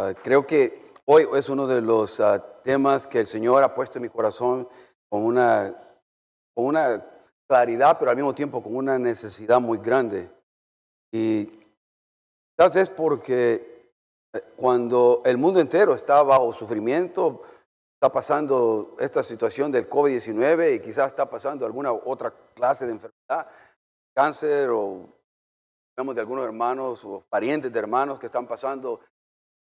Ah, creo que hoy es uno de los ah, temas que el Señor ha puesto en mi corazón con una, con una claridad, pero al mismo tiempo con una necesidad muy grande. Y quizás es porque eh, cuando el mundo entero está bajo sufrimiento, está pasando esta situación del COVID-19 y quizás está pasando alguna otra clase de enfermedad, cáncer o de algunos hermanos o parientes de hermanos que están pasando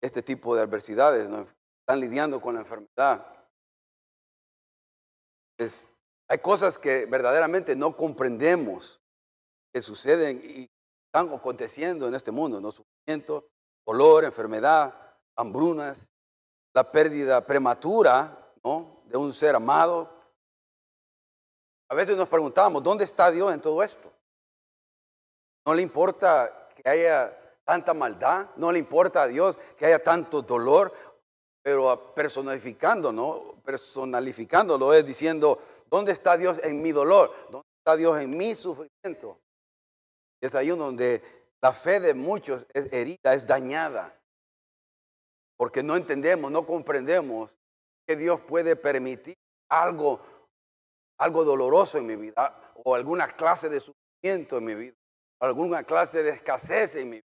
este tipo de adversidades, ¿no? están lidiando con la enfermedad. hay cosas que verdaderamente no comprendemos que suceden y están aconteciendo en este mundo, ¿no? Sufrimiento, dolor, enfermedad, hambrunas, la pérdida prematura ¿no? de un ser amado. A veces nos preguntamos, ¿dónde está Dios en todo esto? No le importa que haya tanta maldad, no le importa a Dios que haya tanto dolor, pero personificando, ¿no? Personalificándolo es diciendo, ¿dónde está Dios en mi dolor? ¿Dónde está Dios en mi sufrimiento? Es ahí donde la fe de muchos es herida, es dañada, porque no entendemos, no comprendemos que Dios puede permitir algo, algo doloroso en mi vida o alguna clase de sufrimiento en mi vida, alguna clase de escasez en mi vida.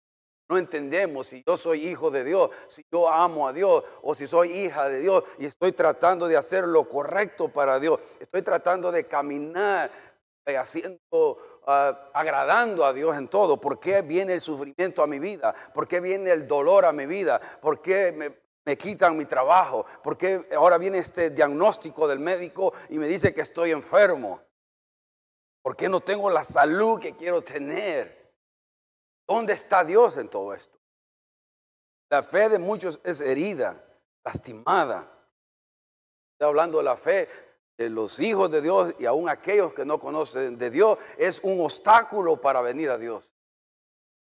No entendemos si yo soy hijo de Dios, si yo amo a Dios o si soy hija de Dios y estoy tratando de hacer lo correcto para Dios. Estoy tratando de caminar eh, haciendo, ah, agradando a Dios en todo. ¿Por qué viene el sufrimiento a mi vida? ¿Por qué viene el dolor a mi vida? ¿Por qué me, me quitan mi trabajo? ¿Por qué ahora viene este diagnóstico del médico y me dice que estoy enfermo? ¿Por qué no tengo la salud que quiero tener? ¿Dónde está Dios en todo esto? La fe de muchos es herida, lastimada. Estoy hablando de la fe de los hijos de Dios y aún aquellos que no conocen de Dios. Es un obstáculo para venir a Dios.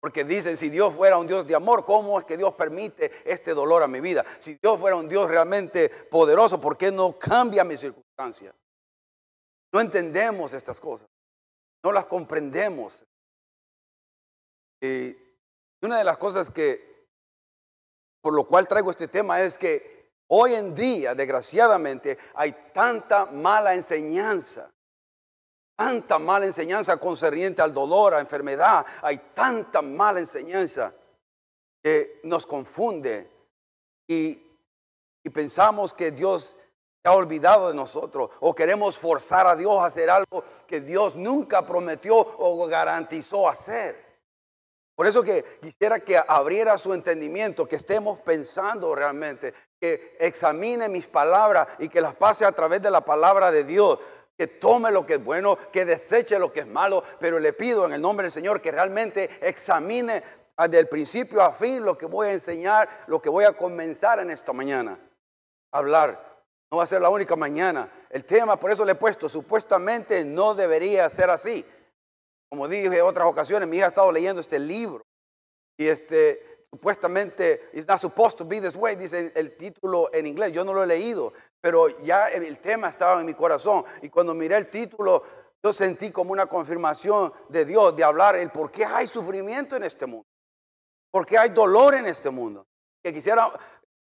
Porque dicen, si Dios fuera un Dios de amor, ¿cómo es que Dios permite este dolor a mi vida? Si Dios fuera un Dios realmente poderoso, ¿por qué no cambia mi circunstancia? No entendemos estas cosas. No las comprendemos. Y una de las cosas que, por lo cual traigo este tema es que hoy en día, desgraciadamente, hay tanta mala enseñanza, tanta mala enseñanza concerniente al dolor, a enfermedad, hay tanta mala enseñanza que nos confunde y, y pensamos que Dios ha olvidado de nosotros o queremos forzar a Dios a hacer algo que Dios nunca prometió o garantizó hacer. Por eso que quisiera que abriera su entendimiento, que estemos pensando realmente, que examine mis palabras y que las pase a través de la palabra de Dios, que tome lo que es bueno, que deseche lo que es malo, pero le pido en el nombre del Señor que realmente examine del principio a fin lo que voy a enseñar, lo que voy a comenzar en esta mañana. Hablar. No va a ser la única mañana. El tema, por eso le he puesto, supuestamente no debería ser así. Como dije en otras ocasiones, mi hija ha estado leyendo este libro y este, supuestamente, it's not supposed to be this way, dice el título en inglés. Yo no lo he leído, pero ya el tema estaba en mi corazón. Y cuando miré el título, yo sentí como una confirmación de Dios de hablar el por qué hay sufrimiento en este mundo, por qué hay dolor en este mundo. Que quisiera,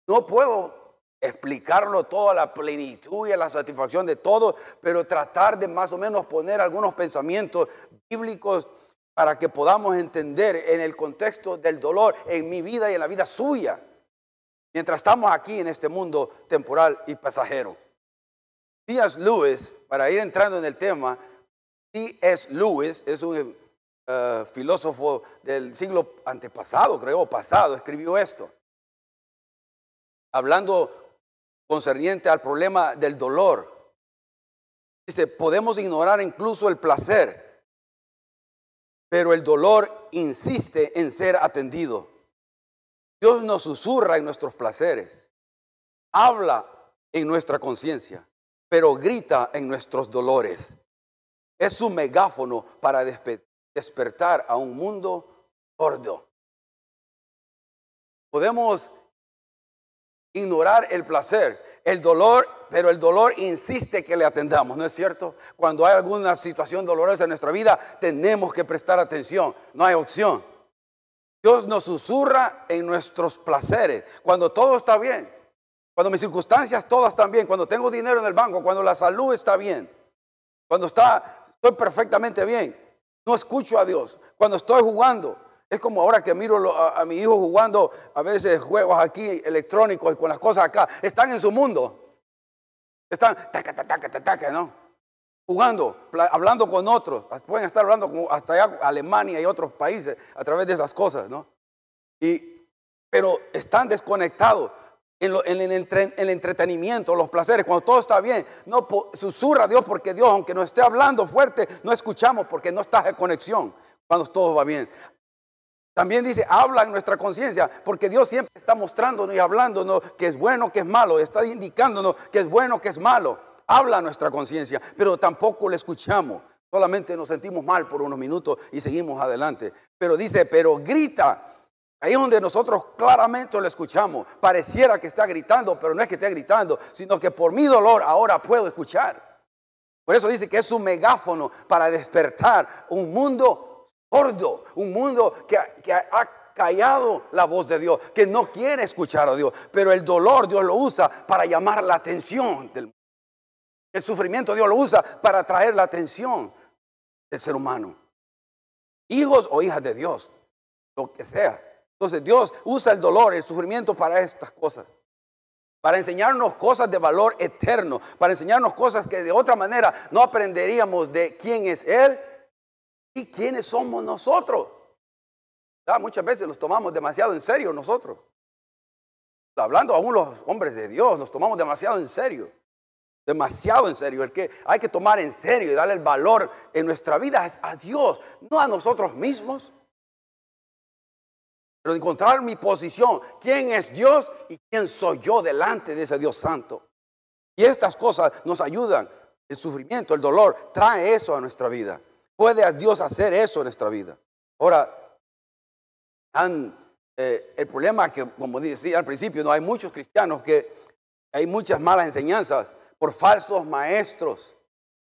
no puedo explicarlo todo a la plenitud y a la satisfacción de todo, pero tratar de más o menos poner algunos pensamientos bíblicos para que podamos entender en el contexto del dolor en mi vida y en la vida suya, mientras estamos aquí en este mundo temporal y pasajero. C.S. Lewis, para ir entrando en el tema, C.S. Lewis es un eh, filósofo del siglo antepasado, creo, pasado, escribió esto. Hablando concerniente al problema del dolor. Dice, podemos ignorar incluso el placer, pero el dolor insiste en ser atendido. Dios nos susurra en nuestros placeres, habla en nuestra conciencia, pero grita en nuestros dolores. Es un megáfono para despertar a un mundo gordo. Podemos ignorar el placer, el dolor, pero el dolor insiste que le atendamos, ¿no es cierto? Cuando hay alguna situación dolorosa en nuestra vida, tenemos que prestar atención, no hay opción. Dios nos susurra en nuestros placeres, cuando todo está bien, cuando mis circunstancias todas están bien, cuando tengo dinero en el banco, cuando la salud está bien, cuando está, estoy perfectamente bien, no escucho a Dios. Cuando estoy jugando, es como ahora que miro a, mi hijo jugando a veces juegos aquí electrónicos y con las cosas acá, están en su mundo. Están, taca, taca, taca, ¿no? Jugando, hablando con otros. Pueden estar hablando con hasta allá, Alemania y otros países a través de esas cosas, ¿no? Y, pero están desconectados en, el entretenimiento, los placeres, cuando todo está bien, no susurra a Dios porque Dios, aunque no esté hablando fuerte, no escuchamos porque no está en conexión cuando todo va bien. También dice, habla en nuestra conciencia, porque Dios siempre está mostrándonos y hablándonos que es bueno, que es malo, está indicándonos que es bueno, que es malo. Habla nuestra conciencia, pero tampoco le escuchamos. Solamente nos sentimos mal por unos minutos y seguimos adelante. Pero dice, pero grita Ahí es donde nosotros claramente lo escuchamos. Pareciera que está gritando, pero no es que esté gritando, sino que por mi dolor ahora puedo escuchar. Por eso dice que es un megáfono para despertar un mundo sordo, un mundo que, que ha callado la voz de Dios, que no quiere escuchar a Dios. Pero el dolor Dios lo usa para llamar la atención del mundo. El sufrimiento Dios lo usa para atraer la atención del ser humano. Hijos o hijas de Dios, lo que sea. Entonces Dios usa el dolor, el sufrimiento para estas cosas. Para enseñarnos cosas de valor eterno. Para enseñarnos cosas que de otra manera no aprenderíamos de quién es Él y quiénes somos nosotros. Muchas veces los tomamos demasiado en serio nosotros. Hablando aún los hombres de Dios, los tomamos demasiado en serio. Demasiado en serio. El que hay que tomar en serio y darle el valor en nuestra vida es a Dios, no a nosotros mismos pero encontrar mi posición, quién es Dios y quién soy yo delante de ese Dios santo. Y estas cosas nos ayudan. El sufrimiento, el dolor, trae eso a nuestra vida. Puede Dios hacer eso en nuestra vida. Ahora, eh, el problema es que, como decía al principio, no hay muchos cristianos que hay muchas malas enseñanzas por falsos maestros,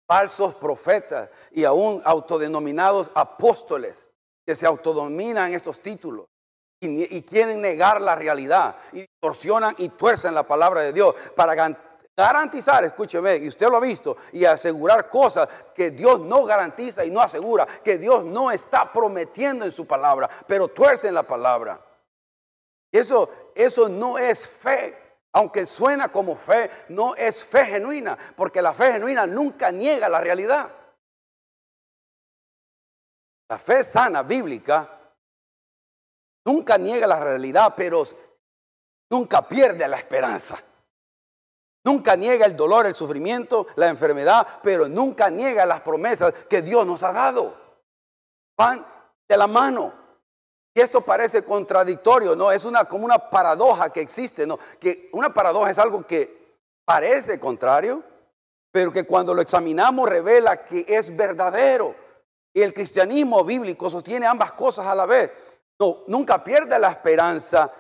falsos profetas y aún autodenominados apóstoles que se autodominan estos títulos y, quieren negar la realidad y distorsionan y tuercen la palabra de Dios para garantizar, escúcheme, y usted lo ha visto, y asegurar cosas que Dios no garantiza y no asegura, que Dios no está prometiendo en su palabra, pero tuercen la palabra. Eso, eso no es fe. Aunque suena como fe, no es fe genuina, porque la fe genuina nunca niega la realidad. La fe sana bíblica Nunca niega la realidad, pero nunca pierde la esperanza. Nunca niega el dolor, el sufrimiento, la enfermedad, pero nunca niega las promesas que Dios nos ha dado. Van de la mano. Y esto parece contradictorio, ¿no? Es una, como una paradoja que existe, ¿no? Que una paradoja es algo que parece contrario, pero que cuando lo examinamos revela que es verdadero. Y el cristianismo bíblico sostiene ambas cosas a la vez. No, nunca pierde la esperanza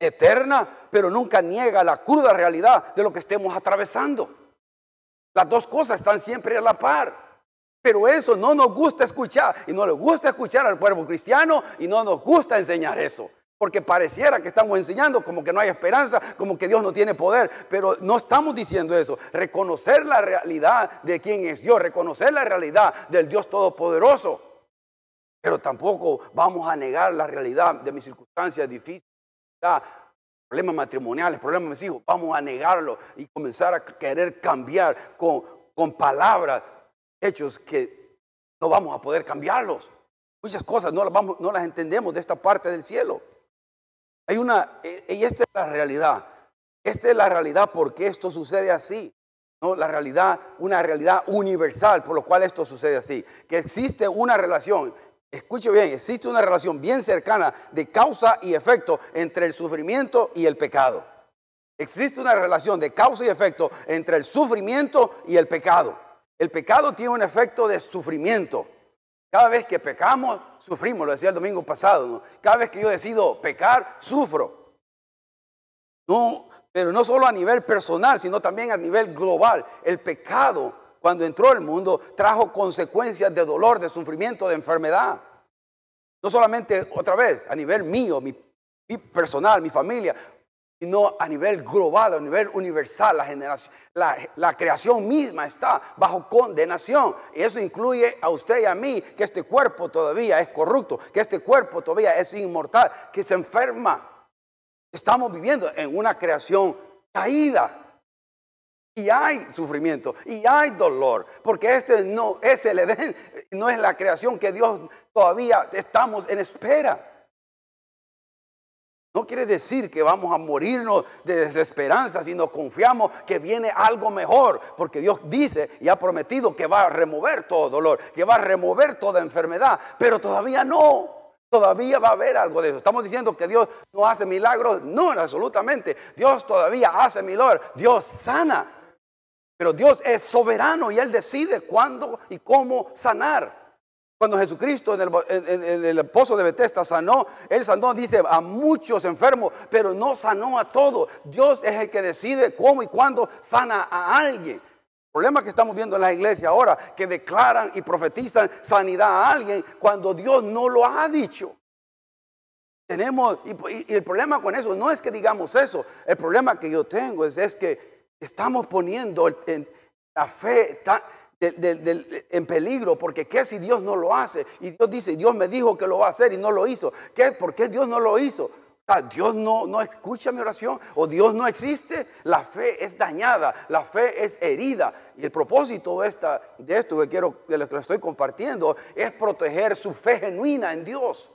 eterna, pero nunca niega la cruda realidad de lo que estemos atravesando. Las dos cosas están siempre a la par. Pero eso no nos gusta escuchar y no le gusta escuchar al pueblo cristiano y no nos gusta enseñar eso. Porque pareciera que estamos enseñando como que no hay esperanza, como que Dios no tiene poder, pero no estamos diciendo eso. Reconocer la realidad de quién es Dios, reconocer la realidad del Dios Todopoderoso. Pero tampoco vamos a negar la realidad de mis circunstancias difíciles, problemas matrimoniales, problemas de mis hijos. Vamos a negarlo y comenzar a querer cambiar con, con palabras, hechos que no vamos a poder cambiarlos. Muchas cosas no las, vamos, no las entendemos de esta parte del cielo. Hay una, eh, y esta es la realidad. Esta es la realidad porque esto sucede así. ¿no? La realidad, una realidad universal por lo cual esto sucede así. Que existe una relación Escuche bien, existe una relación bien cercana de causa y efecto entre el sufrimiento y el pecado. Existe una relación de causa y efecto entre el sufrimiento y el pecado. El pecado tiene un efecto de sufrimiento. Cada vez que pecamos, sufrimos, lo decía el domingo pasado. Cada vez que yo decido pecar, sufro. No, pero no solo a nivel personal, sino también a nivel global. El pecado cuando entró al mundo, trajo consecuencias de dolor, de sufrimiento, de enfermedad. No solamente otra vez a nivel mío, mi, personal, mi familia, sino a nivel global, a nivel universal. La, generación, la, creación misma está bajo condenación. Y eso incluye a usted y a mí, que este cuerpo todavía es corrupto, que este cuerpo todavía es inmortal, que se enferma. Estamos viviendo en una creación caída. Y hay sufrimiento y hay dolor, porque este no es el Edén, no es la creación que Dios todavía estamos en espera. No quiere decir que vamos a morirnos de desesperanza, sino confiamos que viene algo mejor, porque Dios dice y ha prometido que va a remover todo dolor, que va a remover toda enfermedad, pero todavía no. Todavía va a haber algo de eso. Estamos diciendo que Dios no hace milagros. No, absolutamente. Dios todavía hace milagros. Dios sana. Pero Dios es soberano y Él decide cuándo y cómo sanar. Cuando Jesucristo en el, pozo de Bethesda sanó, Él sanó, dice, a muchos enfermos, pero no sanó a todos. Dios es el que decide cómo y cuándo sana a alguien. El problema que estamos viendo en la iglesia ahora, que declaran y profetizan sanidad a alguien cuando Dios no lo ha dicho. Tenemos, y, el problema con eso no es que digamos eso, el problema que yo tengo es que Estamos poniendo la fe en peligro, porque ¿qué si Dios no lo hace? Y Dios dice, Dios me dijo que lo va a hacer y no lo hizo. ¿Qué? ¿Por qué Dios no lo hizo? Dios no, no escucha mi oración o Dios no existe, la fe es dañada, la fe es herida. Y el propósito de, esta, de esto que quiero, de lo que estoy compartiendo, es proteger su fe genuina en Dios.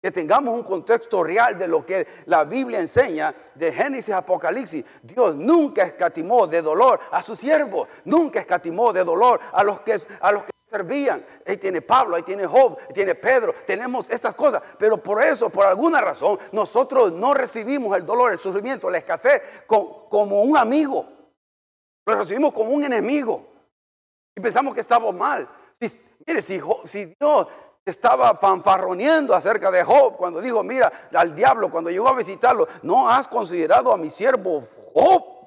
Que tengamos un contexto real de lo que la Biblia enseña de Génesis a Apocalipsis. Dios nunca escatimó de dolor a sus siervos, nunca escatimó de dolor a los que, a los que servían. Ahí tiene Pablo, ahí tiene Job, ahí tiene Pedro, tenemos esas cosas. Pero por eso, por alguna razón, nosotros no recibimos el dolor, el sufrimiento, la escasez como un amigo. Lo recibimos como un enemigo. Y pensamos que estamos mal. mire, si, si Dios estaba fanfarroneando acerca de Job cuando dijo, mira, al diablo cuando llegó a visitarlo, no has considerado a mi siervo Job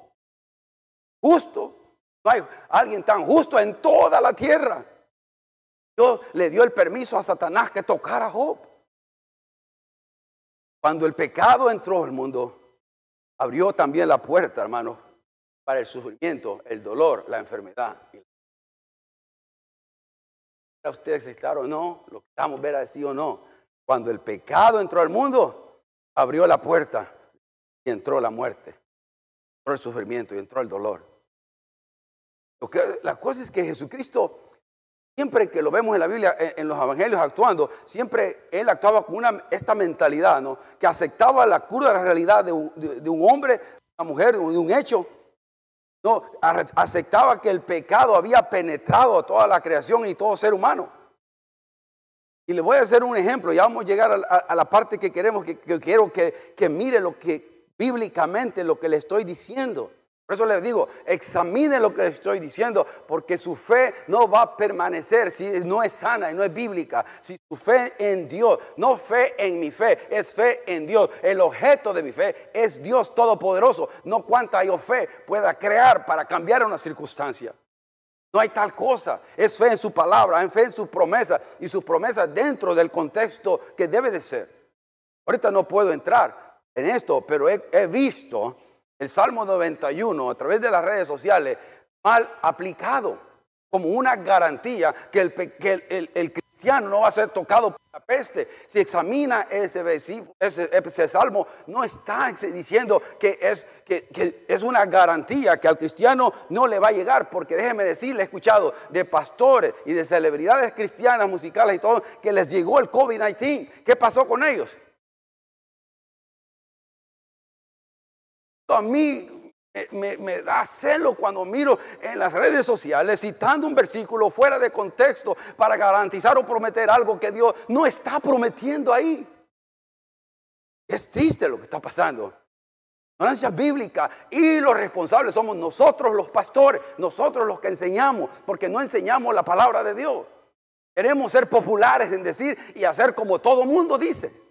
justo. No hay alguien tan justo en toda la tierra. Dios le dio el permiso a Satanás que tocara a Job. Cuando el pecado entró al mundo, abrió también la puerta, hermano, para el sufrimiento, el dolor, la enfermedad y la ustedes claro o no, lo que estamos ver así o no. Cuando el pecado entró al mundo, abrió la puerta y entró la muerte, entró el sufrimiento y entró el dolor. Lo que, la cosa es que Jesucristo, siempre que lo vemos en la Biblia, en, los evangelios actuando, siempre él actuaba con una, esta mentalidad, ¿no? Que aceptaba la cura de la realidad de un, de un hombre, una mujer, de un hecho no, aceptaba que el pecado había penetrado a toda la creación y todo ser humano. Y le voy a hacer un ejemplo, ya vamos a llegar a, la parte que queremos, que, quiero que, que mire lo que bíblicamente lo que le estoy diciendo. Por eso les digo, examine lo que estoy diciendo, porque su fe no va a permanecer si no es sana y no es bíblica. Si su fe en Dios, no fe en mi fe, es fe en Dios. El objeto de mi fe es Dios Todopoderoso, no cuánta yo fe pueda crear para cambiar una circunstancia. No hay tal cosa. Es fe en su palabra, es fe en sus promesas y sus promesas dentro del contexto que debe de ser. Ahorita no puedo entrar en esto, pero he visto el Salmo 91 a través de las redes sociales mal aplicado como una garantía que el, el, cristiano no va a ser tocado por la peste. Si examina ese, ese, ese salmo, no está diciendo que es, que, que es una garantía que al cristiano no le va a llegar, porque déjeme decirle, he escuchado de pastores y de celebridades cristianas, musicales y todo, que les llegó el COVID-19. ¿Qué pasó con ellos? A mí me, da celo cuando miro en las redes sociales citando un versículo fuera de contexto para garantizar o prometer algo que Dios no está prometiendo ahí. Es triste lo que está pasando. Ignorancia bíblica y los responsables somos nosotros los pastores, nosotros los que enseñamos, porque no enseñamos la palabra de Dios. Queremos ser populares en decir y hacer como todo mundo dice.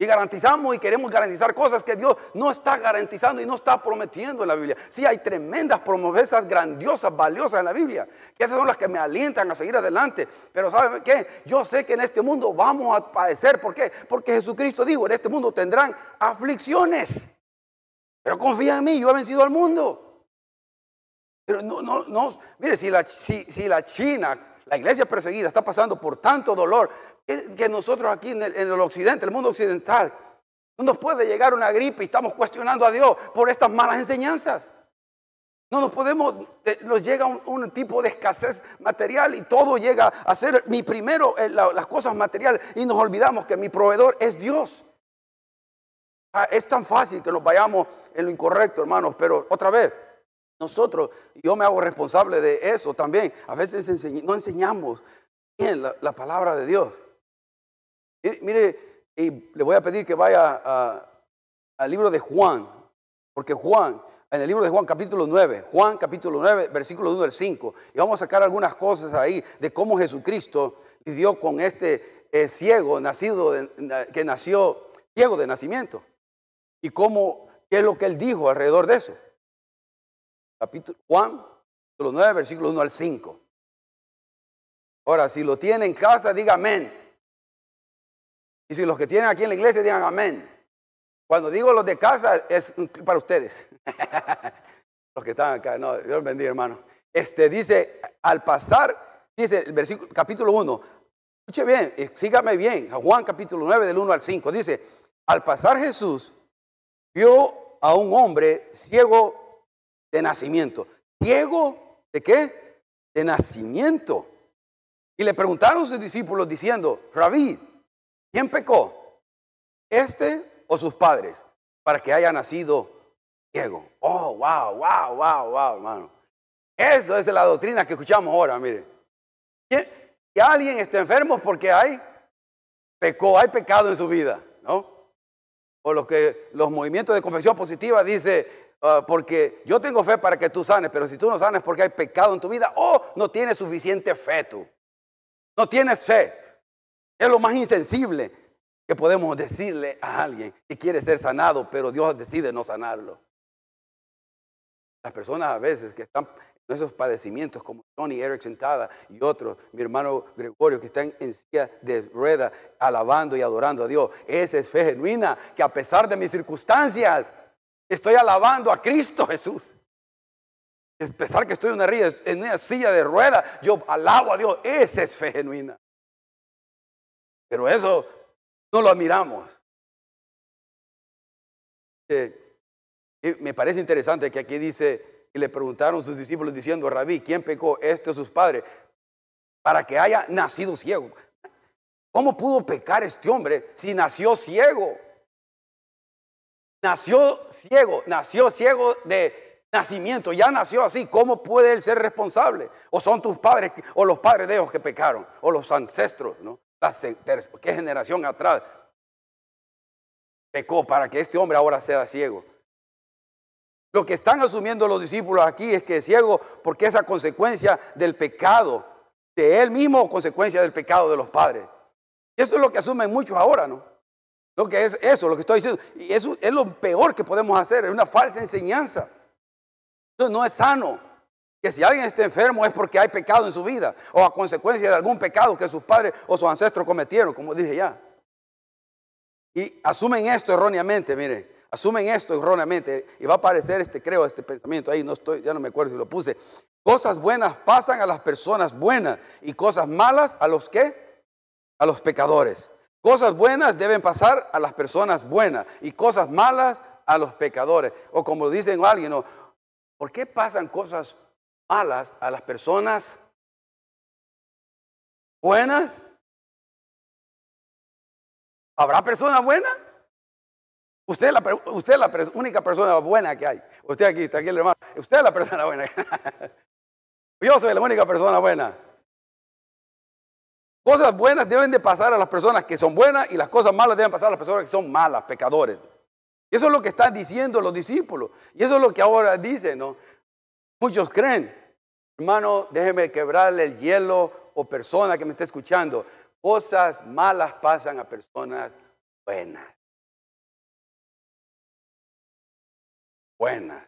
Y garantizamos y queremos garantizar cosas que Dios no está garantizando y no está prometiendo en la Biblia. Sí, hay tremendas promesas grandiosas, valiosas en la Biblia. Que esas son las que me alientan a seguir adelante. Pero ¿saben qué? Yo sé que en este mundo vamos a padecer. ¿Por qué? Porque Jesucristo dijo, en este mundo tendrán aflicciones. Pero confía en mí, yo he vencido al mundo. Pero no, no, no. Mire, si la, si la China la iglesia perseguida está pasando por tanto dolor que, nosotros aquí en el, occidente, el mundo occidental, no nos puede llegar una gripe y estamos cuestionando a Dios por estas malas enseñanzas. No nos podemos, nos llega un, tipo de escasez material y todo llega a ser mi primero, eh, las cosas materiales y nos olvidamos que mi proveedor es Dios. Ah, es tan fácil que nos vayamos en lo incorrecto, hermanos, pero otra vez, nosotros, yo me hago responsable de eso también. A veces no enseñamos bien la, palabra de Dios. Mire, y le voy a pedir que vaya al libro de Juan, porque Juan, en el libro de Juan capítulo 9, Juan capítulo 9, versículo 1 al 5, y vamos a sacar algunas cosas ahí de cómo Jesucristo lidió con este eh, ciego nacido, que nació ciego de nacimiento, y cómo, qué es lo que él dijo alrededor de eso capítulo, Juan, capítulo 9, versículo 1 al 5. Ahora, si lo tiene en casa, diga amén. Y si los que tienen aquí en la iglesia, digan amén. Cuando digo los de casa, es para ustedes. los que están acá, no, Dios bendiga, hermano. Este dice, al pasar, dice el versículo, capítulo 1, escuche bien, eh, sígame bien, Juan capítulo 9, del 1 al 5, dice, al pasar Jesús, vio a un hombre ciego de nacimiento. Ciego de qué? De nacimiento. Y le preguntaron sus discípulos diciendo, Rabí, ¿quién pecó? ¿Este o sus padres? Para que haya nacido ciego. Oh, wow, wow, wow, wow, hermano. Eso es la doctrina que escuchamos ahora, mire. Si alguien está enfermo porque hay pecó, hay pecado en su vida, ¿no? O lo que los movimientos de confesión positiva dice, Ah, porque yo tengo fe para que tú sanes, pero si tú no sanes porque hay pecado en tu vida o no tienes suficiente fe tú. No tienes fe. Es lo más insensible que podemos decirle a alguien que quiere ser sanado, pero Dios decide no sanarlo. Las personas a veces que están en esos padecimientos, como Tony Eric sentada y otros, mi hermano Gregorio, que están en silla de rueda, alabando y adorando a Dios. Esa es fe genuina, que a pesar de mis circunstancias, Estoy alabando a Cristo Jesús. A pesar que estoy en una, silla de rueda, yo alabo a Dios. Esa es fe genuina. Pero eso no lo admiramos. me parece interesante que aquí dice, y le preguntaron sus discípulos diciendo, Rabí, ¿quién pecó? Este o sus padres, para que haya nacido ciego. ¿Cómo pudo pecar este hombre si nació ciego? Nació ciego, nació ciego de nacimiento, ya nació así. ¿Cómo puede él ser responsable? O son tus padres o los padres de ellos que pecaron, o los ancestros, ¿no? ¿Qué generación atrás pecó para que este hombre ahora sea ciego? Lo que están asumiendo los discípulos aquí es que es ciego porque es a consecuencia del pecado de él mismo o consecuencia del pecado de los padres. Eso es lo que asumen muchos ahora, ¿no? Lo que es eso, lo que estoy diciendo. Y eso es lo peor que podemos hacer, es una falsa enseñanza. Eso no es sano. Que si alguien está enfermo es porque hay pecado en su vida o a consecuencia de algún pecado que sus padres o sus ancestros cometieron, como dije ya. Y asumen esto erróneamente, mire, asumen esto erróneamente y va a aparecer este, creo, este pensamiento ahí, no estoy, ya no me acuerdo si lo puse. Cosas buenas pasan a las personas buenas y cosas malas a los que? A los pecadores. Cosas buenas deben pasar a las personas buenas y cosas malas a los pecadores. O como dicen alguien, ¿por qué pasan cosas malas a las personas buenas? ¿Habrá personas buenas? Usted es la, usted es la única persona buena que hay. Usted aquí, está aquí el hermano. Usted es la persona buena. Yo soy la única persona buena cosas buenas deben de pasar a las personas que son buenas y las cosas malas deben pasar a las personas que son malas, pecadores. Y Eso es lo que están diciendo los discípulos. Y eso es lo que ahora dicen, ¿no? Muchos creen, hermano, déjeme quebrarle el hielo o persona que me está escuchando. Cosas malas pasan a personas buenas. Buenas.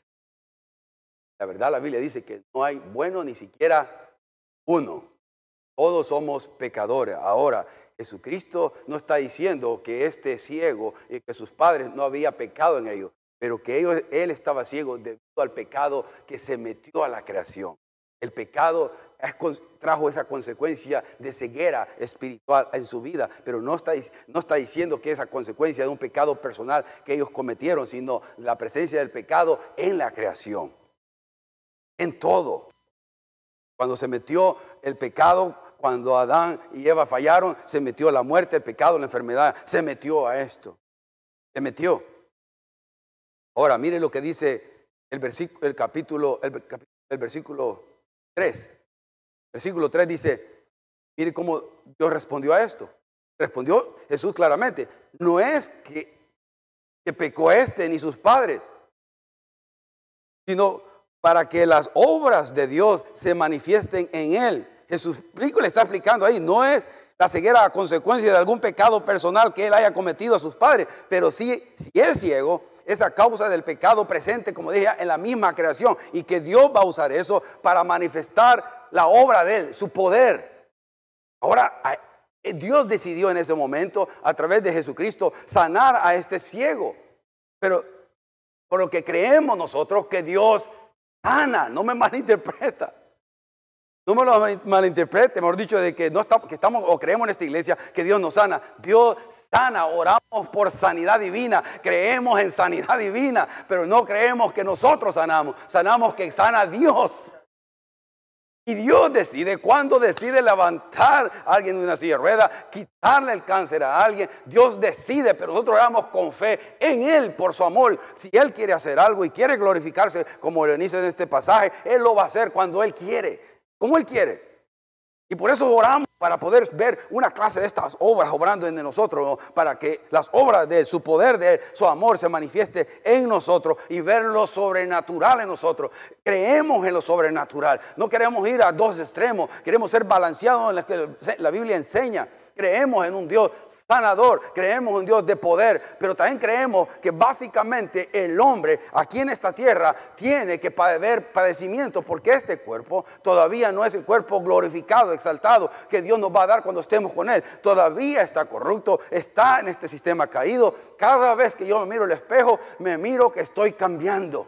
La verdad, la Biblia dice que no hay bueno ni siquiera uno. Todos somos pecadores. Ahora, Jesucristo no está diciendo que este ciego y que sus padres no había pecado en ellos, pero que ellos, él estaba ciego debido al pecado que se metió a la creación. El pecado trajo esa consecuencia de ceguera espiritual en su vida, pero no está, no está diciendo que esa consecuencia de un pecado personal que ellos cometieron, sino la presencia del pecado en la creación, en todo. Cuando se metió el pecado, cuando Adán y Eva fallaron, se metió la muerte, el pecado, la enfermedad, se metió a esto. Se metió. Ahora, mire lo que dice el, versículo, el capítulo, el versículo 3. Versículo 3 dice, mire cómo Dios respondió a esto. Respondió Jesús claramente, no es que pecó este ni sus padres, sino para que las obras de Dios se manifiesten en él. Jesús le está explicando ahí, no es la ceguera a consecuencia de algún pecado personal que él haya cometido a sus padres, pero sí, si es ciego, es a causa del pecado presente, como dije, en la misma creación, y que Dios va a usar eso para manifestar la obra de Él, su poder. Ahora, eh, Dios decidió en ese momento, a través de Jesucristo, sanar a este ciego. Pero por lo que creemos nosotros que Dios sana, no me malinterpreta. No me lo malinterprete, mejor dicho, de que, no estamos, que estamos o creemos en esta iglesia que Dios nos sana. Dios sana, oramos por sanidad divina, creemos en sanidad divina, pero no creemos que nosotros sanamos, sanamos que sana Dios. Y Dios decide cuándo decide levantar a alguien de una silla de rueda, quitarle el cáncer a alguien. Dios decide, pero nosotros oramos con fe en Él por su amor. Si Él quiere hacer algo y quiere glorificarse, como lo dice en este pasaje, Él lo va a hacer cuando Él quiere, como Él quiere. Y por eso oramos para poder ver una clase de estas obras obrando en nosotros, para que las obras de su poder, de su amor se manifieste en nosotros y ver lo sobrenatural en nosotros. Creemos en lo sobrenatural, no queremos ir a dos extremos, queremos ser balanceados en lo que la Biblia enseña. Creemos en un Dios sanador, creemos en un Dios de poder, pero también creemos que básicamente el hombre aquí en esta tierra tiene que padecer padecimiento porque este cuerpo todavía no es el cuerpo glorificado, exaltado que Dios nos va a dar cuando estemos con Él. Todavía está corrupto, está en este sistema caído. Cada vez que yo me miro el espejo, me miro que estoy cambiando.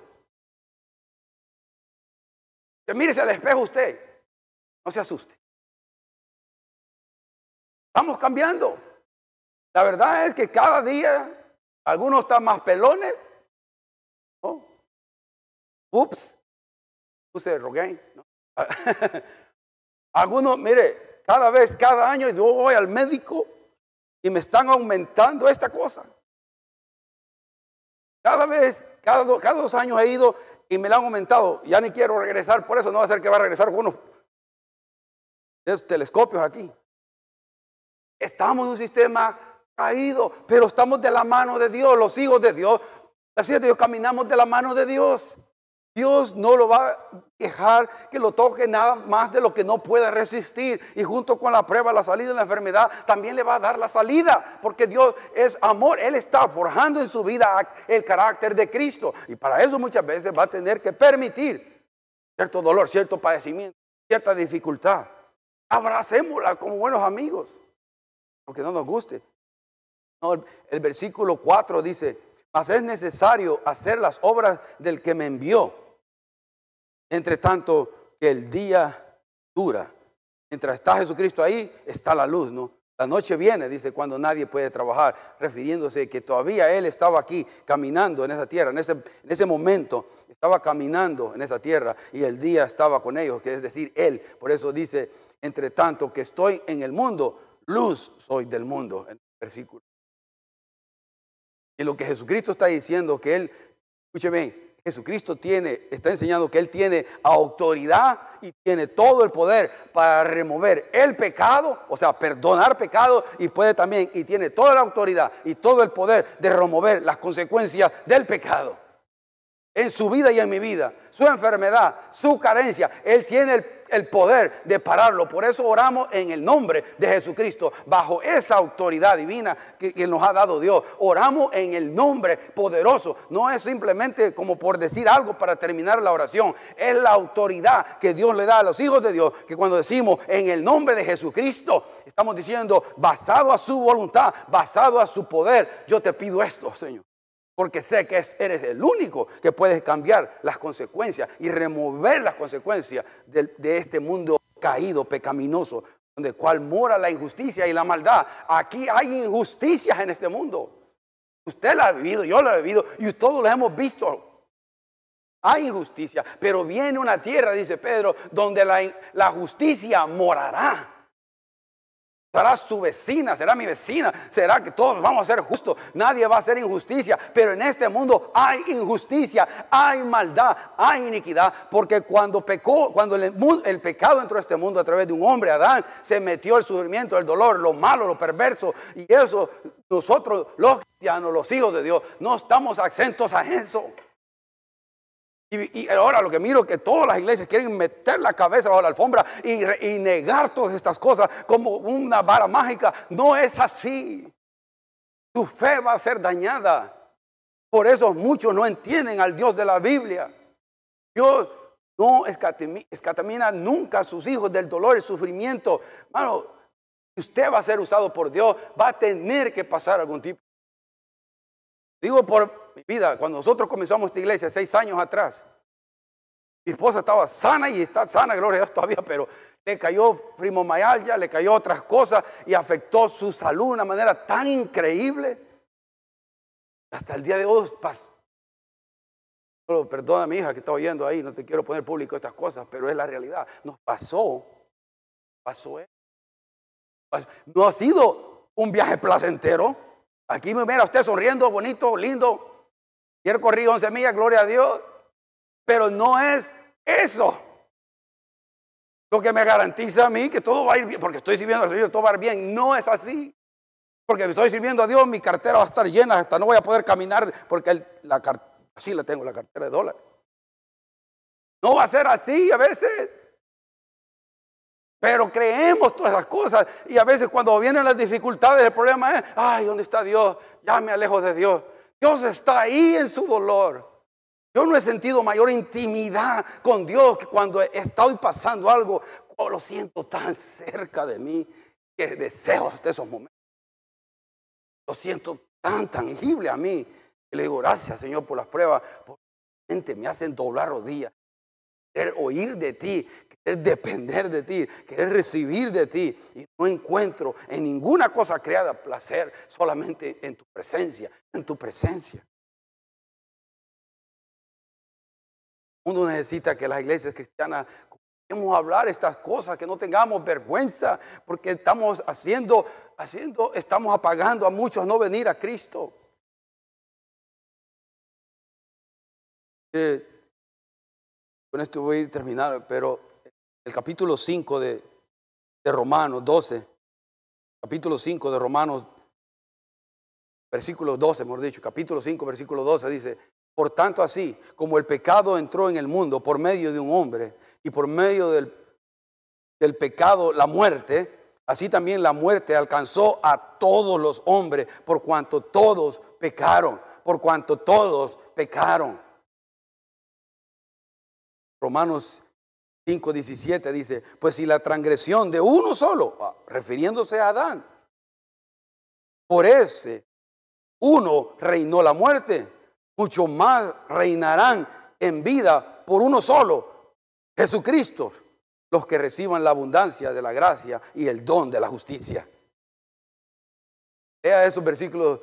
Mírese al espejo usted, no se asuste. Estamos cambiando. La verdad es que cada día algunos están más pelones. Ups, puse Rogaine. algunos, mire, cada vez, cada año yo voy al médico y me están aumentando esta cosa. Cada vez, cada, cada dos años he ido y me la han aumentado. Ya ni quiero regresar, por eso no va a ser que va a regresar con unos telescopios aquí. Estamos en un sistema caído, pero estamos de la mano de Dios, los hijos de Dios. Las hijas de Dios caminamos de la mano de Dios. Dios no lo va a dejar que lo toque nada más de lo que no pueda resistir. Y junto con la prueba, la salida de la enfermedad, también le va a dar la salida. Porque Dios es amor. Él está forjando en su vida el carácter de Cristo. Y para eso muchas veces va a tener que permitir cierto dolor, cierto padecimiento, cierta dificultad. Abracémosla como buenos amigos aunque no nos guste. el, versículo 4 dice, mas es necesario hacer las obras del que me envió, entre tanto que el día dura. Mientras está Jesucristo ahí, está la luz, ¿no? La noche viene, dice, cuando nadie puede trabajar, refiriéndose que todavía Él estaba aquí caminando en esa tierra, en ese, en ese momento estaba caminando en esa tierra y el día estaba con ellos, que es decir, Él. Por eso dice, entre tanto que estoy en el mundo, luz soy del mundo, en el versículo. Y lo que Jesucristo está diciendo, que Él, escúcheme, Jesucristo tiene, está enseñando que Él tiene autoridad y tiene todo el poder para remover el pecado, o sea, perdonar pecado y puede también, y tiene toda la autoridad y todo el poder de remover las consecuencias del pecado. En su vida y en mi vida, su enfermedad, su carencia, Él tiene el el poder de pararlo. Por eso oramos en el nombre de Jesucristo, bajo esa autoridad divina que, nos ha dado Dios. Oramos en el nombre poderoso. No es simplemente como por decir algo para terminar la oración. Es la autoridad que Dios le da a los hijos de Dios, que cuando decimos en el nombre de Jesucristo, estamos diciendo basado a su voluntad, basado a su poder, yo te pido esto, Señor. Porque sé que eres el único que puedes cambiar las consecuencias y remover las consecuencias de, este mundo caído, pecaminoso, donde cual mora la injusticia y la maldad. Aquí hay injusticias en este mundo. Usted la ha vivido, yo la he vivido y todos la hemos visto. Hay injusticia, pero viene una tierra, dice Pedro, donde la, la justicia morará será su vecina, será mi vecina, será que todos vamos a ser justos, nadie va a hacer injusticia, pero en este mundo hay injusticia, hay maldad, hay iniquidad, porque cuando pecó, cuando el, pecado entró a este mundo a través de un hombre, Adán, se metió el sufrimiento, el dolor, lo malo, lo perverso, y eso nosotros los cristianos, los hijos de Dios, no estamos exentos a eso. Y, ahora lo que miro es que todas las iglesias quieren meter la cabeza bajo la alfombra y, negar todas estas cosas como una vara mágica. No es así. Tu fe va a ser dañada. Por eso muchos no entienden al Dios de la Biblia. Dios no escatamina nunca a sus hijos del dolor y sufrimiento. Hermano, usted va a ser usado por Dios, va a tener que pasar algún tipo. Digo por mi vida, cuando nosotros comenzamos esta iglesia seis años atrás, mi esposa estaba sana y está sana, gloria a Dios todavía, pero le cayó ya le cayó otras cosas y afectó su salud de una manera tan increíble. Hasta el día de hoy, perdona a mi hija que está oyendo ahí, no te quiero poner público estas cosas, pero es la realidad. Nos pasó, pasó, no ha sido un viaje placentero. Aquí me mira usted sonriendo, bonito, lindo, Quiero correr 11 millas, gloria a Dios. Pero no es eso lo que me garantiza a mí que todo va a ir bien, porque estoy sirviendo al Señor, todo va a ir bien. No es así. Porque estoy sirviendo a Dios, mi cartera va a estar llena, hasta no voy a poder caminar porque así la tengo, la cartera de dólares. No va a ser así a veces. Pero creemos todas esas cosas y a veces cuando vienen las dificultades, el problema es, ay, ¿dónde está Dios? Ya me alejo de Dios. Dios está ahí en su dolor. Yo no he sentido mayor intimidad con Dios que cuando estoy pasando algo, oh, lo siento tan cerca de mí que deseo hasta esos momentos. Lo siento tan tangible a mí. Y le digo, gracias Señor por las pruebas, porque me hacen doblar rodillas, querer oír de ti, querer depender de ti, querer recibir de ti. Y no encuentro en ninguna cosa creada placer, solamente en tu presencia, en tu presencia. El mundo necesita que las iglesias cristianas a hablar estas cosas, que no tengamos vergüenza, porque estamos haciendo, haciendo, estamos apagando a muchos no venir a Cristo. Con esto voy a terminar, pero el capítulo 5 de, de Romanos 12, capítulo 5 de Romanos, versículo 12, hemos dicho, capítulo 5, versículo 12 dice, por tanto así como el pecado entró en el mundo por medio de un hombre y por medio del, del pecado la muerte, así también la muerte alcanzó a todos los hombres por cuanto todos pecaron, por cuanto todos pecaron. Romanos 5:17 dice, pues si la transgresión de uno solo, ah, refiriéndose a Adán, por ese uno reinó la muerte, mucho más reinarán en vida por uno solo, Jesucristo, los que reciban la abundancia de la gracia y el don de la justicia. Lea esos versículos,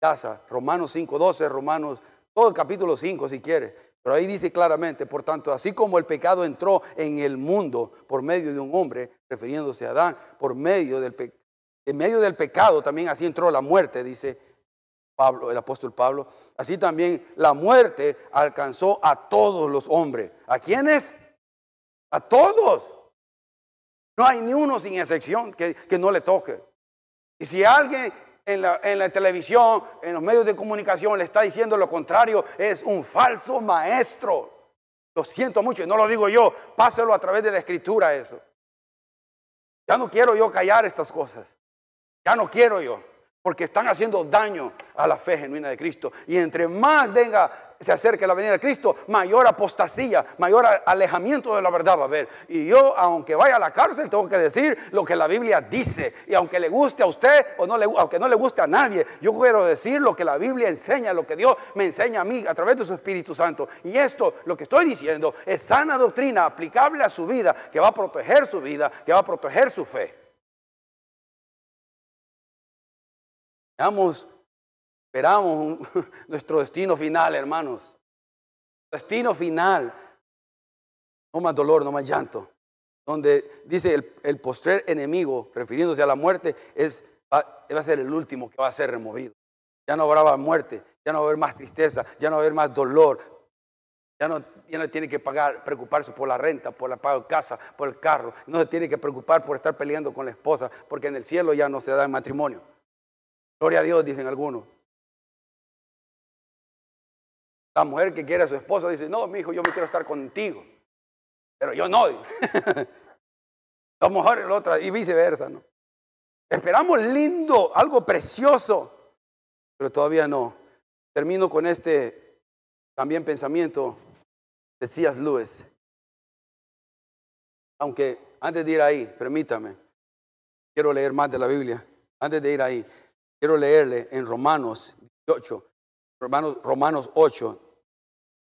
casa, Romanos 5:12, Romanos, todo el capítulo 5 si quiere. Pero ahí dice claramente, por tanto, así como el pecado entró en el mundo por medio de un hombre, refiriéndose a Adán, por medio del, en medio del pecado también así entró la muerte, dice Pablo, el apóstol Pablo. Así también la muerte alcanzó a todos los hombres. ¿A quiénes? A todos. No hay ni uno sin excepción que, que no le toque. Y si alguien en la, televisión, en los medios de comunicación, le está diciendo lo contrario, es un falso maestro. Lo siento mucho y no lo digo yo. Páselo a través de la escritura eso. Ya no quiero yo callar estas cosas. Ya no quiero yo porque están haciendo daño a la fe genuina de Cristo. Y entre más venga, se acerque la venida de Cristo, mayor apostasía, mayor alejamiento de la verdad va a haber. Y yo, aunque vaya a la cárcel, tengo que decir lo que la Biblia dice. Y aunque le guste a usted o no le, aunque no le guste a nadie, yo quiero decir lo que la Biblia enseña, lo que Dios me enseña a mí a través de su Espíritu Santo. Y esto, lo que estoy diciendo, es sana doctrina aplicable a su vida, que va a proteger su vida, que va a proteger su fe. Esperamos nuestro destino final, hermanos. Destino final. No más dolor, no más llanto. Donde dice el, el postrer enemigo, refiriéndose a la muerte, es, va, a ser el último que va a ser removido. Ya no habrá muerte, ya no va a haber más tristeza, ya no va a haber más dolor, ya no, ya no, tiene que pagar, preocuparse por la renta, por la pago de casa, por el carro. No se tiene que preocupar por estar peleando con la esposa, porque en el cielo ya no se da matrimonio. Gloria a Dios, dicen algunos. La mujer que quiere a su esposo dice, no, mi hijo, yo me quiero estar contigo. Pero yo no. La mujer la otra, y viceversa, ¿no? Esperamos lindo, algo precioso, pero todavía no. Termino con este también pensamiento de C.S. Lewis. Aunque antes de ir ahí, permítame, quiero leer más de la Biblia. Antes de ir ahí, Quiero leerle en Romanos 18, Romanos, Romanos 8,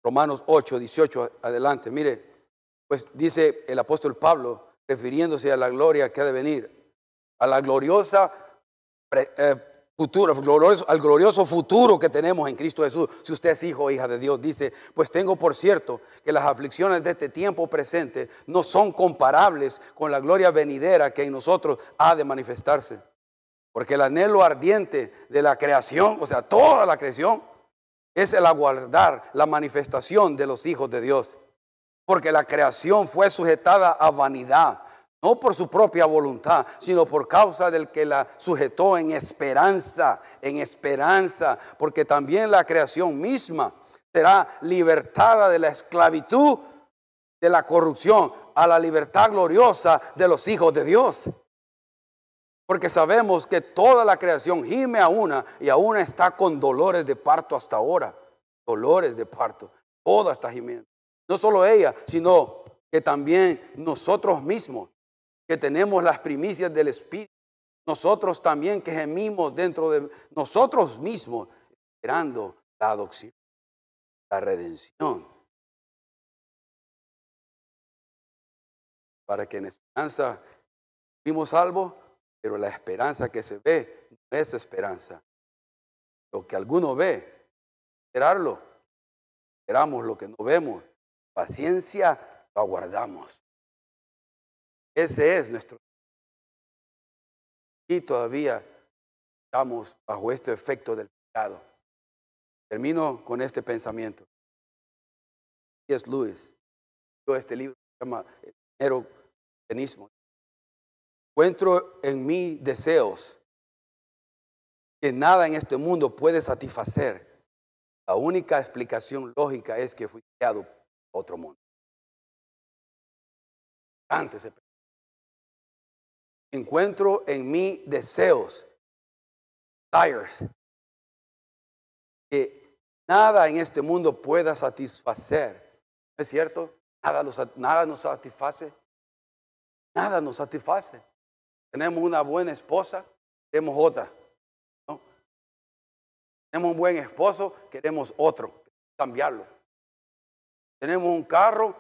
Romanos 8, 18, adelante. Mire, pues dice el apóstol Pablo, refiriéndose a la gloria que ha de venir, a la gloriosa eh, futuro, al glorioso futuro que tenemos en Cristo Jesús. Si usted es hijo o hija de Dios, dice, pues tengo por cierto que las aflicciones de este tiempo presente no son comparables con la gloria venidera que en nosotros ha de manifestarse. Porque el anhelo ardiente de la creación, o sea, toda la creación, es el aguardar la manifestación de los hijos de Dios. Porque la creación fue sujetada a vanidad, no por su propia voluntad, sino por causa del que la sujetó en esperanza, en esperanza, porque también la creación misma será libertada de la esclavitud, de la corrupción, a la libertad gloriosa de los hijos de Dios. Porque sabemos que toda la creación gime a una y a una está con dolores de parto hasta ahora. Dolores de parto. Toda está gimiendo. No solo ella, sino que también nosotros mismos, que tenemos las primicias del Espíritu. Nosotros también que gemimos dentro de nosotros mismos, esperando la adopción, la redención. Para que en esperanza vimos salvos pero la esperanza que se ve no es esperanza. Lo que alguno ve, esperarlo. Esperamos lo que no vemos. Paciencia aguardamos. Ese es nuestro. Y todavía estamos bajo este efecto del pecado. Termino con este pensamiento. es Luis. Este libro se llama El Tenismo encuentro en mí deseos que nada en este mundo puede satisfacer. La única explicación lógica es que fui creado otro mundo. Antes encuentro en mí deseos, desires, que nada en este mundo pueda satisfacer. es cierto? Nada, nada nos satisface. Nada nos satisface. Tenemos una buena esposa, queremos otra. Tenemos un buen esposo, queremos otro, cambiarlo. Tenemos un carro,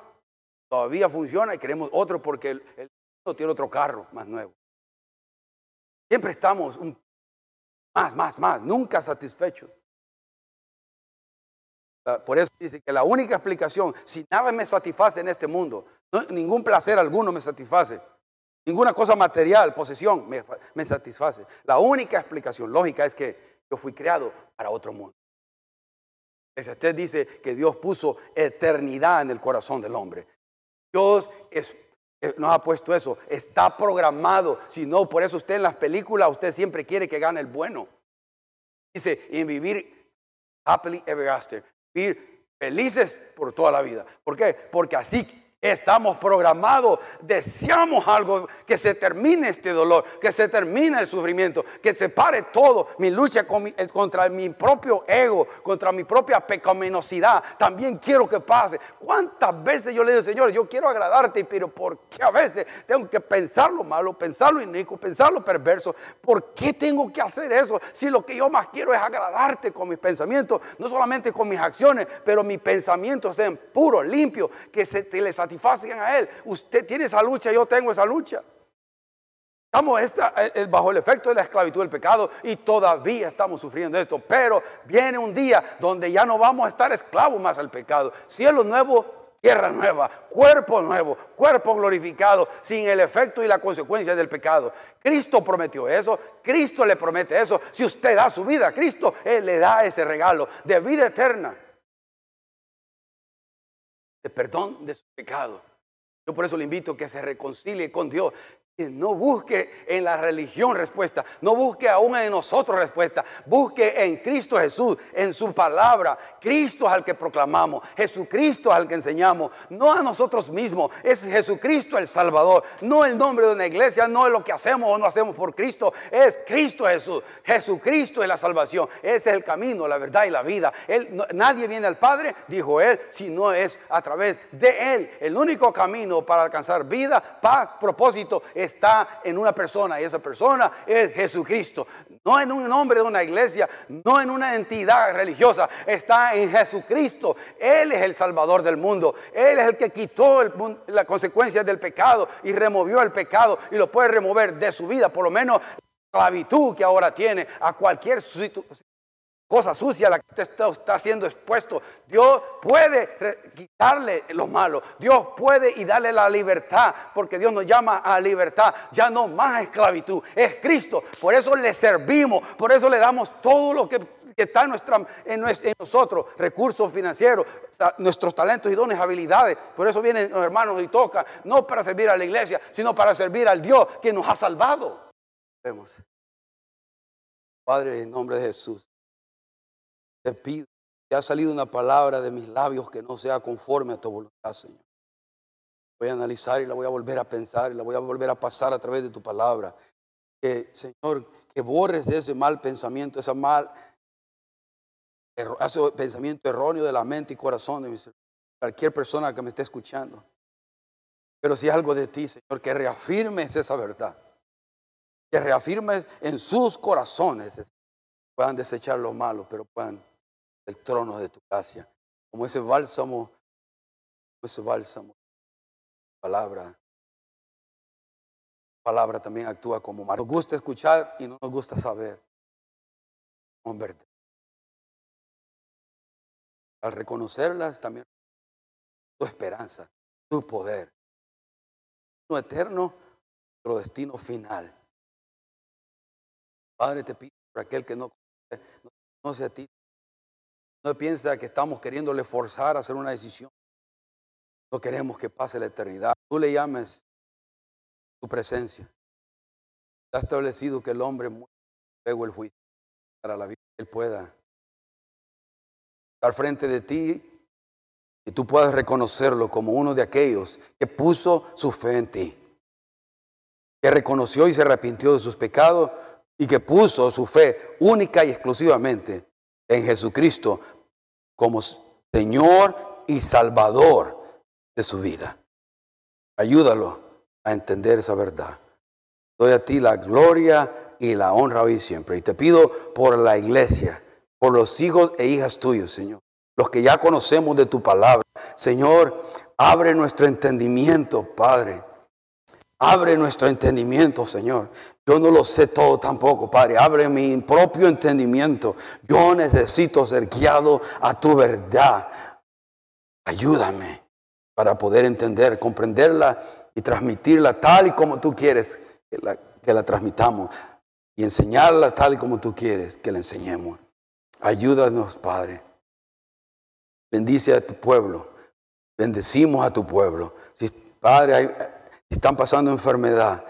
todavía funciona y queremos otro porque el, el tiene otro carro más nuevo. Siempre estamos más, más, más, nunca satisfechos. Ah, por eso dice que la única explicación, si nada me satisface en este mundo, ningún placer alguno me satisface, Ninguna cosa material, posesión, me, satisface. La única explicación lógica es que yo fui creado para otro mundo. Usted dice que Dios puso eternidad en el corazón del hombre. Dios eh, nos ha puesto eso. Está programado. Si no, por eso usted en las películas, usted siempre quiere que gane el bueno. Dice, en vivir happily ever after. Vivir felices por toda la vida. ¿Por qué? Porque así Estamos programados, deseamos algo, que se termine este dolor, que se termine el sufrimiento, que se pare todo, mi lucha contra mi propio ego, contra mi propia pecaminosidad, también quiero que pase. ¿Cuántas veces yo le digo, Señor, yo quiero agradarte, pero ¿por qué a veces tengo que pensar lo malo, pensar lo inico, pensar lo perverso? ¿Por qué tengo que hacer eso si lo que yo más quiero es agradarte con mis pensamientos, no solamente con mis acciones, pero mis pensamientos sean puros, limpios, que se te les satisfacen a Él. Usted tiene esa lucha, yo tengo esa lucha. Estamos bajo el efecto de la esclavitud del pecado y todavía estamos sufriendo esto. Pero viene un día donde ya no vamos a estar esclavos más al pecado. Cielo nuevo, tierra nueva, cuerpo nuevo, cuerpo glorificado, sin el efecto y la consecuencia del pecado. Cristo prometió eso, Cristo le promete eso. Si usted da su vida a Cristo, Él le da ese regalo de vida eterna perdón de su pecado. Yo por eso le invito a que se reconcilie con Dios, no busque en la religión respuesta, no busque aún en nosotros respuesta, busque en Cristo Jesús, en su palabra. Cristo es al que proclamamos, Jesucristo es al que enseñamos, no a nosotros mismos, es Jesucristo el Salvador, no el nombre de una iglesia, no es lo que hacemos o no hacemos por Cristo, es Cristo Jesús, Jesucristo es la salvación, ese es el camino, la verdad y la vida. Nadie viene al Padre, dijo Él, si no es a través de Él. El único camino para alcanzar vida, paz, propósito, está en una persona y esa persona es Jesucristo. No en un nombre de una iglesia, no en una entidad religiosa, está en Jesucristo. Él es el Salvador del mundo. Él es el que quitó la consecuencia del pecado y removió el pecado y lo puede remover de su vida, por lo menos la esclavitud que ahora tiene a cualquier cosa sucia a la que usted está, siendo expuesto. Dios puede quitarle lo malo. Dios puede y darle la libertad, porque Dios nos llama a libertad, ya no más esclavitud. Es Cristo. Por eso le servimos, por eso le damos todo lo que, está en, nosotros, recursos financieros, nuestros talentos y dones, habilidades. Por eso vienen los hermanos y tocan, no para servir a la iglesia, sino para servir al Dios que nos ha salvado. Vemos. Padre, en nombre de Jesús. Te pido que ha salido una palabra de mis labios que no sea conforme a tu voluntad, Señor. Voy a analizar y la voy a volver a pensar y la voy a volver a pasar a través de tu palabra. Que, Señor, que borres de ese mal pensamiento, ese mal pensamiento erróneo de la mente y corazón de cualquier persona que me esté escuchando. Pero si es algo de ti, Señor, que reafirmes esa verdad. Que reafirmes en sus corazones. Puedan desechar lo malo, pero puedan el trono de tu gracia. Como ese bálsamo, como ese bálsamo. Palabra. Palabra también actúa como mar. Nos gusta escuchar y no nos gusta saber. Hombre. Al reconocerlas también tu esperanza, tu poder. Tu eterno, nuestro destino final. Padre, te pido por aquel que no conoce a ti, no piensa que estamos queriéndole forzar a hacer una decisión. No queremos que pase la eternidad. Tú le llames tu presencia. Está establecido que el hombre luego el juicio para la vida. Él pueda estar frente de ti y tú puedas reconocerlo como uno de aquellos que puso su fe en ti. Que reconoció y se arrepintió de sus pecados y que puso su fe única y exclusivamente en Jesucristo como Señor y Salvador de su vida. Ayúdalo a entender esa verdad. Doy a ti la gloria y la honra hoy y siempre. Y te pido por la iglesia, por los hijos e hijas tuyos, Señor. Los que ya conocemos de tu palabra. Señor, abre nuestro entendimiento, Padre. Abre nuestro entendimiento, Señor. Yo no lo sé todo tampoco, Padre. Abre mi propio entendimiento. Yo necesito ser guiado a tu verdad. Ayúdame para poder entender, comprenderla y transmitirla tal y como tú quieres que la, que la transmitamos. Y enseñarla tal y como tú quieres que la enseñemos. Ayúdanos, Padre. Bendice a tu pueblo. Bendecimos a tu pueblo. Si, Padre, están pasando enfermedad,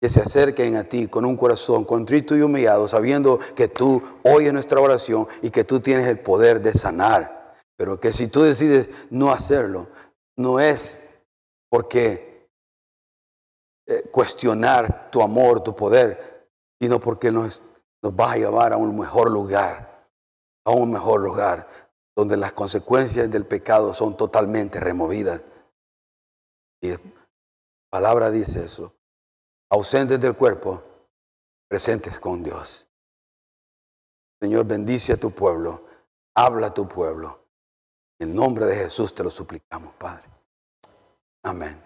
que se acerquen a ti con un corazón contrito y humillado, sabiendo que tú oyes nuestra oración y que tú tienes el poder de sanar. Pero que si tú decides no hacerlo, no es porque eh, cuestionar tu amor, tu poder, sino porque nos, nos va a llevar a un mejor lugar, a un mejor lugar, donde las consecuencias del pecado son totalmente removidas. Y palabra dice eso, ausentes del cuerpo, presentes con Dios. Señor, bendice a tu pueblo, habla a tu pueblo. En nombre de Jesús te lo suplicamos, Padre. Amén.